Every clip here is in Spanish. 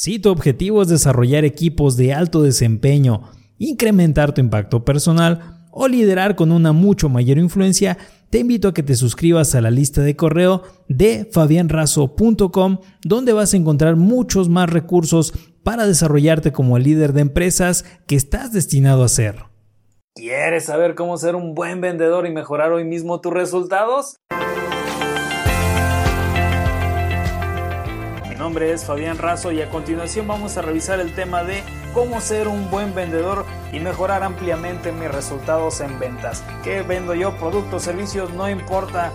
Si tu objetivo es desarrollar equipos de alto desempeño, incrementar tu impacto personal o liderar con una mucho mayor influencia, te invito a que te suscribas a la lista de correo de fabianrazo.com, donde vas a encontrar muchos más recursos para desarrollarte como el líder de empresas que estás destinado a ser. ¿Quieres saber cómo ser un buen vendedor y mejorar hoy mismo tus resultados? Nombre es Fabián Razo y a continuación vamos a revisar el tema de cómo ser un buen vendedor y mejorar ampliamente mis resultados en ventas. ¿Qué vendo yo? Productos, servicios, no importa.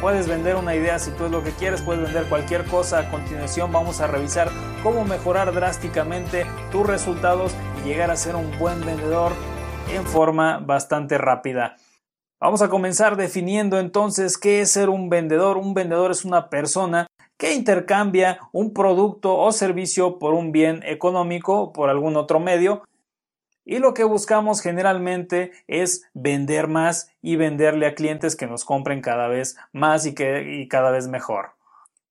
Puedes vender una idea si tú es lo que quieres, puedes vender cualquier cosa. A continuación vamos a revisar cómo mejorar drásticamente tus resultados y llegar a ser un buen vendedor en forma bastante rápida. Vamos a comenzar definiendo entonces qué es ser un vendedor. Un vendedor es una persona que intercambia un producto o servicio por un bien económico o por algún otro medio. Y lo que buscamos generalmente es vender más y venderle a clientes que nos compren cada vez más y, que, y cada vez mejor.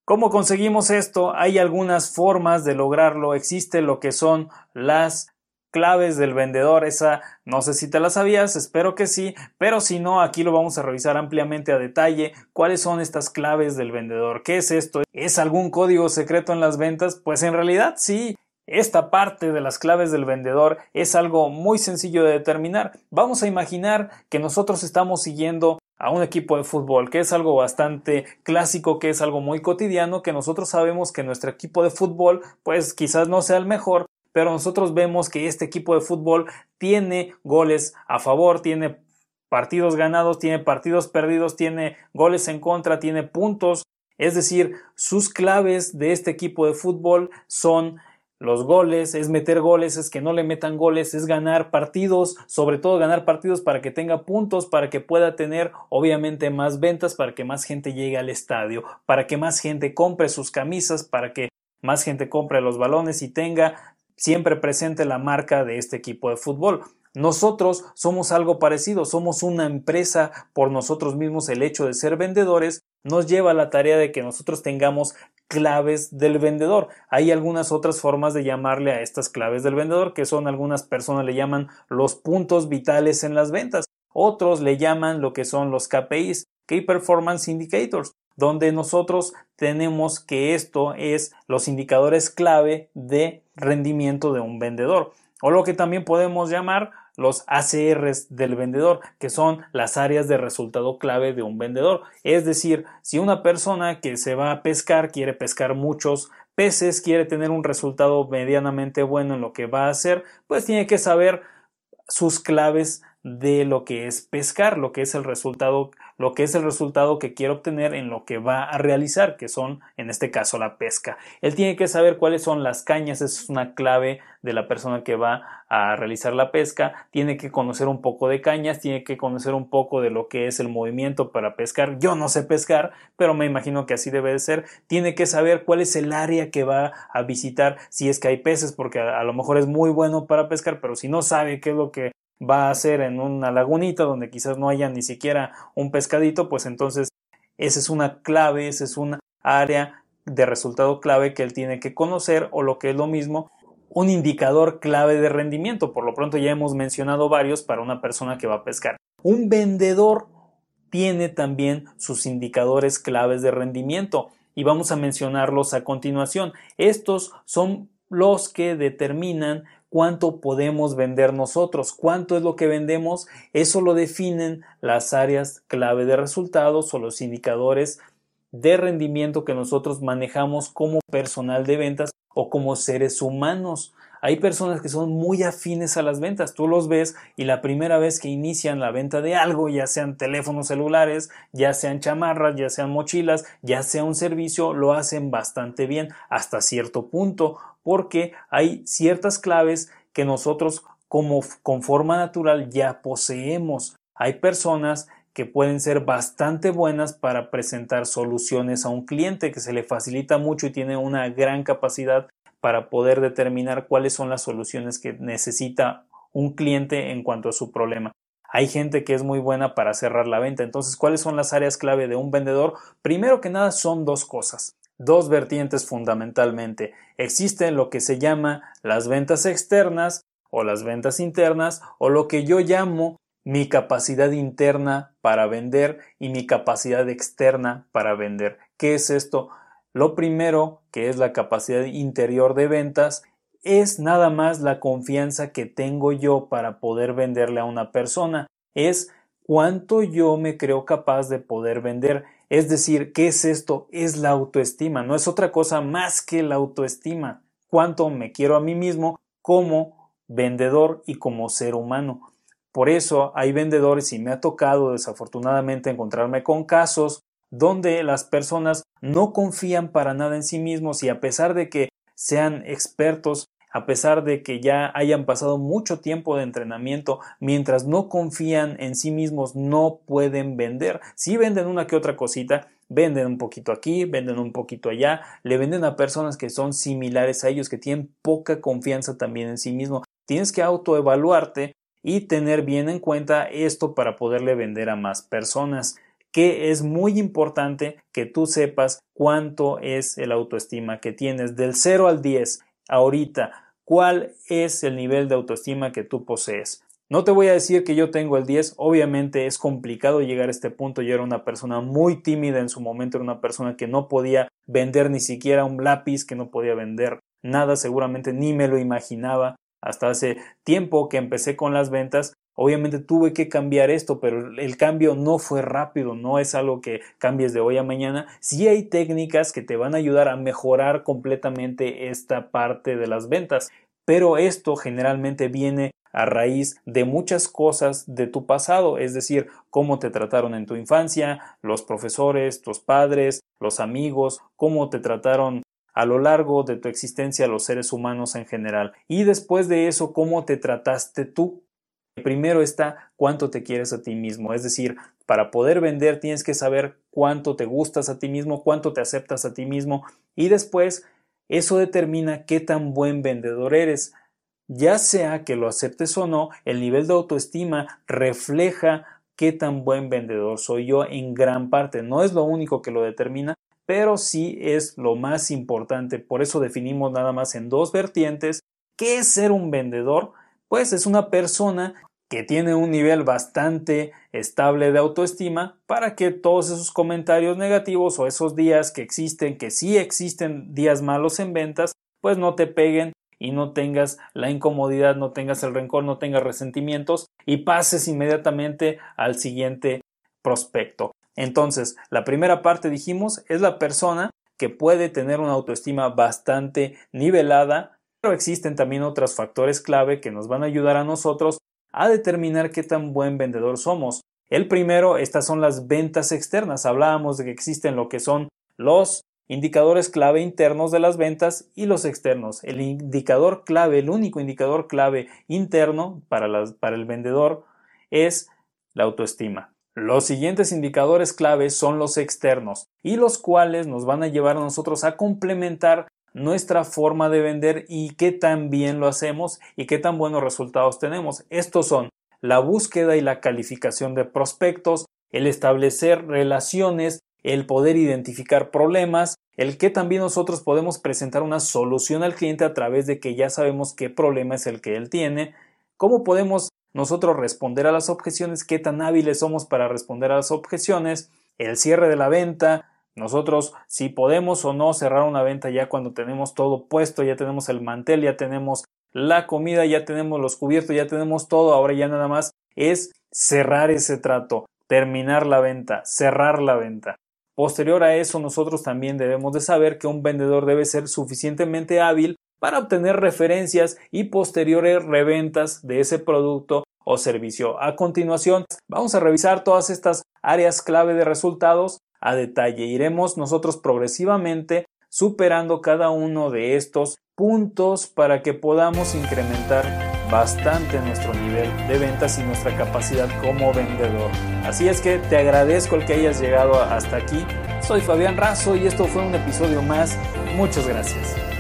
¿Cómo conseguimos esto? Hay algunas formas de lograrlo. Existe lo que son las claves del vendedor. Esa no sé si te la sabías, espero que sí, pero si no, aquí lo vamos a revisar ampliamente a detalle. ¿Cuáles son estas claves del vendedor? ¿Qué es esto? ¿Es algún código secreto en las ventas? Pues en realidad sí. Esta parte de las claves del vendedor es algo muy sencillo de determinar. Vamos a imaginar que nosotros estamos siguiendo a un equipo de fútbol, que es algo bastante clásico, que es algo muy cotidiano, que nosotros sabemos que nuestro equipo de fútbol pues quizás no sea el mejor, pero nosotros vemos que este equipo de fútbol tiene goles a favor, tiene partidos ganados, tiene partidos perdidos, tiene goles en contra, tiene puntos. Es decir, sus claves de este equipo de fútbol son los goles, es meter goles, es que no le metan goles, es ganar partidos, sobre todo ganar partidos para que tenga puntos, para que pueda tener obviamente más ventas, para que más gente llegue al estadio, para que más gente compre sus camisas, para que más gente compre los balones y tenga siempre presente la marca de este equipo de fútbol. Nosotros somos algo parecido, somos una empresa por nosotros mismos. El hecho de ser vendedores nos lleva a la tarea de que nosotros tengamos claves del vendedor. Hay algunas otras formas de llamarle a estas claves del vendedor, que son algunas personas le llaman los puntos vitales en las ventas. Otros le llaman lo que son los KPIs, Key Performance Indicators donde nosotros tenemos que esto es los indicadores clave de rendimiento de un vendedor o lo que también podemos llamar los ACRs del vendedor, que son las áreas de resultado clave de un vendedor. Es decir, si una persona que se va a pescar quiere pescar muchos peces, quiere tener un resultado medianamente bueno en lo que va a hacer, pues tiene que saber sus claves de lo que es pescar, lo que es el resultado, lo que es el resultado que quiere obtener en lo que va a realizar, que son en este caso la pesca. Él tiene que saber cuáles son las cañas, es una clave de la persona que va a realizar la pesca, tiene que conocer un poco de cañas, tiene que conocer un poco de lo que es el movimiento para pescar. Yo no sé pescar, pero me imagino que así debe de ser. Tiene que saber cuál es el área que va a visitar, si es que hay peces, porque a, a lo mejor es muy bueno para pescar, pero si no sabe qué es lo que va a ser en una lagunita donde quizás no haya ni siquiera un pescadito, pues entonces esa es una clave, esa es una área de resultado clave que él tiene que conocer o lo que es lo mismo, un indicador clave de rendimiento. Por lo pronto ya hemos mencionado varios para una persona que va a pescar. Un vendedor tiene también sus indicadores claves de rendimiento y vamos a mencionarlos a continuación. Estos son los que determinan cuánto podemos vender nosotros, cuánto es lo que vendemos, eso lo definen las áreas clave de resultados o los indicadores de rendimiento que nosotros manejamos como personal de ventas o como seres humanos. Hay personas que son muy afines a las ventas, tú los ves y la primera vez que inician la venta de algo, ya sean teléfonos celulares, ya sean chamarras, ya sean mochilas, ya sea un servicio, lo hacen bastante bien hasta cierto punto porque hay ciertas claves que nosotros como con forma natural ya poseemos. Hay personas que pueden ser bastante buenas para presentar soluciones a un cliente que se le facilita mucho y tiene una gran capacidad para poder determinar cuáles son las soluciones que necesita un cliente en cuanto a su problema. Hay gente que es muy buena para cerrar la venta. Entonces, ¿cuáles son las áreas clave de un vendedor? Primero que nada son dos cosas dos vertientes fundamentalmente. Existen lo que se llama las ventas externas o las ventas internas o lo que yo llamo mi capacidad interna para vender y mi capacidad externa para vender. ¿Qué es esto? Lo primero, que es la capacidad interior de ventas, es nada más la confianza que tengo yo para poder venderle a una persona. Es cuánto yo me creo capaz de poder vender. Es decir, ¿qué es esto? Es la autoestima. No es otra cosa más que la autoestima. Cuánto me quiero a mí mismo como vendedor y como ser humano. Por eso hay vendedores y me ha tocado desafortunadamente encontrarme con casos donde las personas no confían para nada en sí mismos y a pesar de que sean expertos, a pesar de que ya hayan pasado mucho tiempo de entrenamiento, mientras no confían en sí mismos no pueden vender. Si venden una que otra cosita, venden un poquito aquí, venden un poquito allá, le venden a personas que son similares a ellos, que tienen poca confianza también en sí mismo. Tienes que autoevaluarte y tener bien en cuenta esto para poderle vender a más personas que es muy importante que tú sepas cuánto es el autoestima que tienes del 0 al 10 ahorita, cuál es el nivel de autoestima que tú posees. No te voy a decir que yo tengo el 10, obviamente es complicado llegar a este punto, yo era una persona muy tímida en su momento, era una persona que no podía vender ni siquiera un lápiz, que no podía vender nada, seguramente ni me lo imaginaba, hasta hace tiempo que empecé con las ventas, obviamente tuve que cambiar esto, pero el cambio no fue rápido, no es algo que cambies de hoy a mañana. Sí hay técnicas que te van a ayudar a mejorar completamente esta parte de las ventas, pero esto generalmente viene a raíz de muchas cosas de tu pasado, es decir, cómo te trataron en tu infancia, los profesores, tus padres, los amigos, cómo te trataron a lo largo de tu existencia los seres humanos en general. Y después de eso, cómo te trataste tú. Primero está cuánto te quieres a ti mismo, es decir, para poder vender tienes que saber cuánto te gustas a ti mismo, cuánto te aceptas a ti mismo y después eso determina qué tan buen vendedor eres. Ya sea que lo aceptes o no, el nivel de autoestima refleja qué tan buen vendedor soy yo en gran parte. No es lo único que lo determina, pero sí es lo más importante. Por eso definimos nada más en dos vertientes. ¿Qué es ser un vendedor? Pues es una persona que tiene un nivel bastante estable de autoestima para que todos esos comentarios negativos o esos días que existen, que sí existen días malos en ventas, pues no te peguen y no tengas la incomodidad, no tengas el rencor, no tengas resentimientos y pases inmediatamente al siguiente prospecto. Entonces, la primera parte dijimos es la persona que puede tener una autoestima bastante nivelada, pero existen también otros factores clave que nos van a ayudar a nosotros a determinar qué tan buen vendedor somos. El primero, estas son las ventas externas. Hablábamos de que existen lo que son los indicadores clave internos de las ventas y los externos. El indicador clave, el único indicador clave interno para, para el vendedor es la autoestima. Los siguientes indicadores clave son los externos y los cuales nos van a llevar a nosotros a complementar nuestra forma de vender y qué tan bien lo hacemos y qué tan buenos resultados tenemos. Estos son la búsqueda y la calificación de prospectos, el establecer relaciones, el poder identificar problemas, el que también nosotros podemos presentar una solución al cliente a través de que ya sabemos qué problema es el que él tiene, cómo podemos nosotros responder a las objeciones, qué tan hábiles somos para responder a las objeciones, el cierre de la venta, nosotros si podemos o no cerrar una venta ya cuando tenemos todo puesto, ya tenemos el mantel, ya tenemos la comida, ya tenemos los cubiertos, ya tenemos todo, ahora ya nada más es cerrar ese trato, terminar la venta, cerrar la venta. Posterior a eso, nosotros también debemos de saber que un vendedor debe ser suficientemente hábil para obtener referencias y posteriores reventas de ese producto o servicio. A continuación, vamos a revisar todas estas áreas clave de resultados a detalle. Iremos nosotros progresivamente superando cada uno de estos puntos para que podamos incrementar bastante nuestro nivel de ventas y nuestra capacidad como vendedor. Así es que te agradezco el que hayas llegado hasta aquí. Soy Fabián Razo y esto fue un episodio más. Muchas gracias.